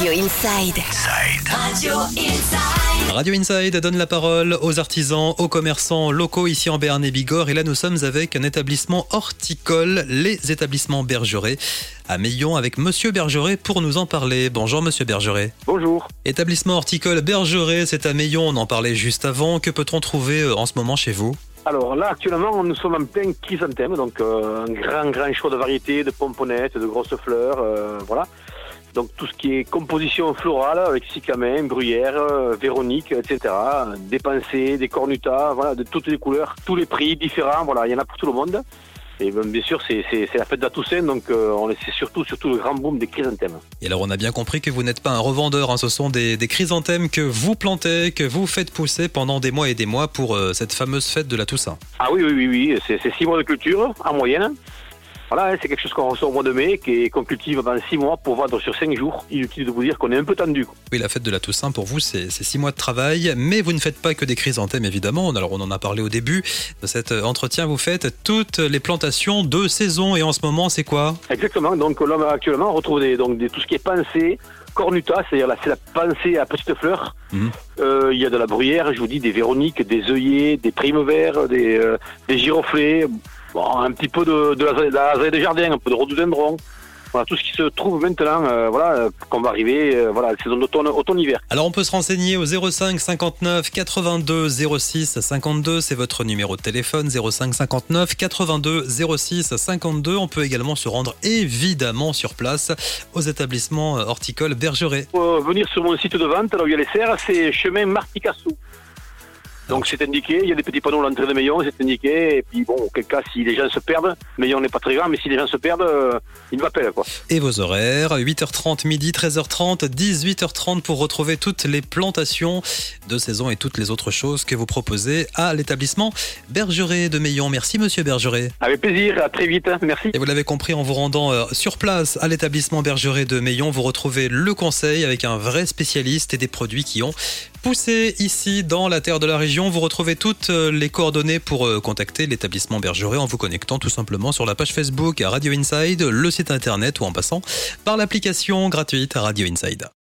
Radio Inside. Radio Inside. Radio Inside donne la parole aux artisans, aux commerçants locaux ici en Béarn et Bigorre. Et là, nous sommes avec un établissement horticole, les établissements Bergeret, à Meillon, avec Monsieur Bergeret pour nous en parler. Bonjour, Monsieur Bergeret. Bonjour. Établissement horticole Bergeret, c'est à Meillon, on en parlait juste avant. Que peut-on trouver euh, en ce moment chez vous? Alors là, actuellement, nous sommes en plein chrysanthème, donc euh, un grand, grand choix de variétés, de pomponnettes, de grosses fleurs, euh, voilà. Donc tout ce qui est composition florale avec cyclamen, bruyère, euh, véronique, etc. Des pensées, des cornutas, voilà, de toutes les couleurs, tous les prix différents, voilà, il y en a pour tout le monde. Et ben, bien sûr, c'est la fête de la Toussaint, donc euh, on c'est surtout, surtout le grand boom des chrysanthèmes. Et alors, on a bien compris que vous n'êtes pas un revendeur, hein, ce sont des, des chrysanthèmes que vous plantez, que vous faites pousser pendant des mois et des mois pour euh, cette fameuse fête de la Toussaint. Ah oui, oui, oui, oui, c'est six mois de culture en moyenne. Voilà, hein, c'est quelque chose qu'on reçoit au mois de mai, est- qu'on cultive pendant six mois pour vendre sur cinq jours. Inutile de vous dire qu'on est un peu tendu. Oui, la fête de la Toussaint, pour vous, c'est c'est six mois de travail, mais vous ne faites pas que des chrysanthèmes, évidemment. Alors, on en a parlé au début de cet euh, entretien. Vous faites toutes les plantations de saison, et en ce moment, c'est quoi? Exactement. Donc là, actuellement, on retrouve des, donc, des- tout ce qui est pensée, cornuta, c'est-à-dire la, c'est la pensée à petite fleur. Mhm. Euh, Il y a de la bruyère, je vous dis, des véroniques, des œillets, des primes verts, des, euh, des giroflées, bon, un petit peu de, de la, de la des jardins, un peu de rhododendron. Voilà, tout ce qui se trouve maintenant, euh, voilà, qu'on va arriver, euh, voilà, saison d'automne, automne-hiver. Alors, on peut se renseigner au 05 59 82 06 52. C'est votre numéro de téléphone, 05 59 82 06 52. On peut également se rendre évidemment sur place aux établissements euh, horticoles Bergeret. Pour euh, venir sur mon site de vente, là où il y a les serres, c'est chemin Marticassou. Donc c'est indiqué, il y a des petits panneaux à l'entrée de Meillon, c'est indiqué, et puis bon, auquel cas, si les gens se perdent, Meillon n'est pas très grand, mais si les gens se perdent, euh, ils m'appellent quoi. Et vos horaires, 8h30 midi, 13h30, 18h30 pour retrouver toutes les plantations de saison et toutes les autres choses que vous proposez à l'établissement Bergeret de Meillon. Merci Monsieur Bergeret. Avec plaisir, à très vite, hein. merci. Et vous l'avez compris, en vous rendant euh, sur place à l'établissement Bergeret de Meillon, vous retrouvez le conseil avec un vrai spécialiste et des produits qui ont poussé ici dans la terre de la région. Vous retrouvez toutes euh, les coordonnées pour euh, contacter l'établissement Bergeret en vous connectant tout simplement sur la page Facebook à Radio Inside, le site internet ou en passant par l'application gratuite Radio Inside.